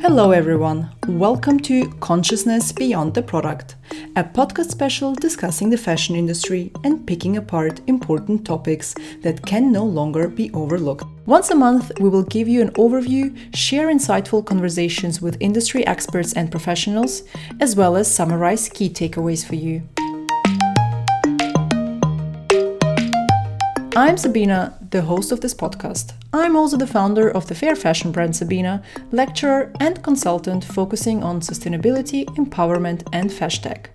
Hello, everyone. Welcome to Consciousness Beyond the Product, a podcast special discussing the fashion industry and picking apart important topics that can no longer be overlooked. Once a month, we will give you an overview, share insightful conversations with industry experts and professionals, as well as summarize key takeaways for you. I'm Sabina, the host of this podcast. I'm also the founder of the fair fashion brand Sabina, lecturer and consultant focusing on sustainability, empowerment, and fashtech.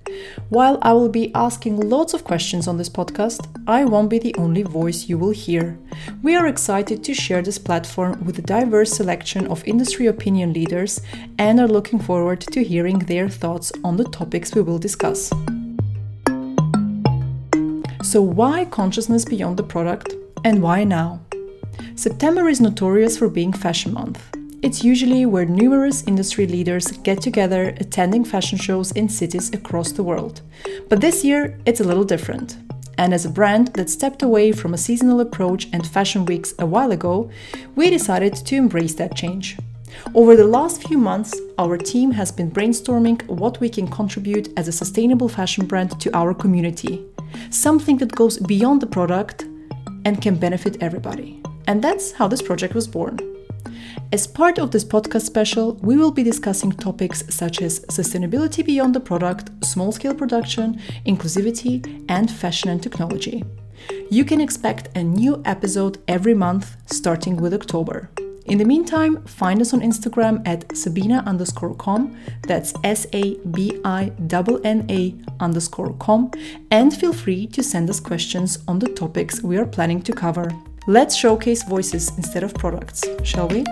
While I will be asking lots of questions on this podcast, I won't be the only voice you will hear. We are excited to share this platform with a diverse selection of industry opinion leaders and are looking forward to hearing their thoughts on the topics we will discuss. So, why consciousness beyond the product and why now? September is notorious for being Fashion Month. It's usually where numerous industry leaders get together attending fashion shows in cities across the world. But this year, it's a little different. And as a brand that stepped away from a seasonal approach and fashion weeks a while ago, we decided to embrace that change. Over the last few months, our team has been brainstorming what we can contribute as a sustainable fashion brand to our community something that goes beyond the product and can benefit everybody. And that's how this project was born. As part of this podcast special, we will be discussing topics such as sustainability beyond the product, small scale production, inclusivity, and fashion and technology. You can expect a new episode every month starting with October. In the meantime, find us on Instagram at Sabina underscore com, that's S A B I N A underscore com, and feel free to send us questions on the topics we are planning to cover. Let's showcase voices instead of products, shall we?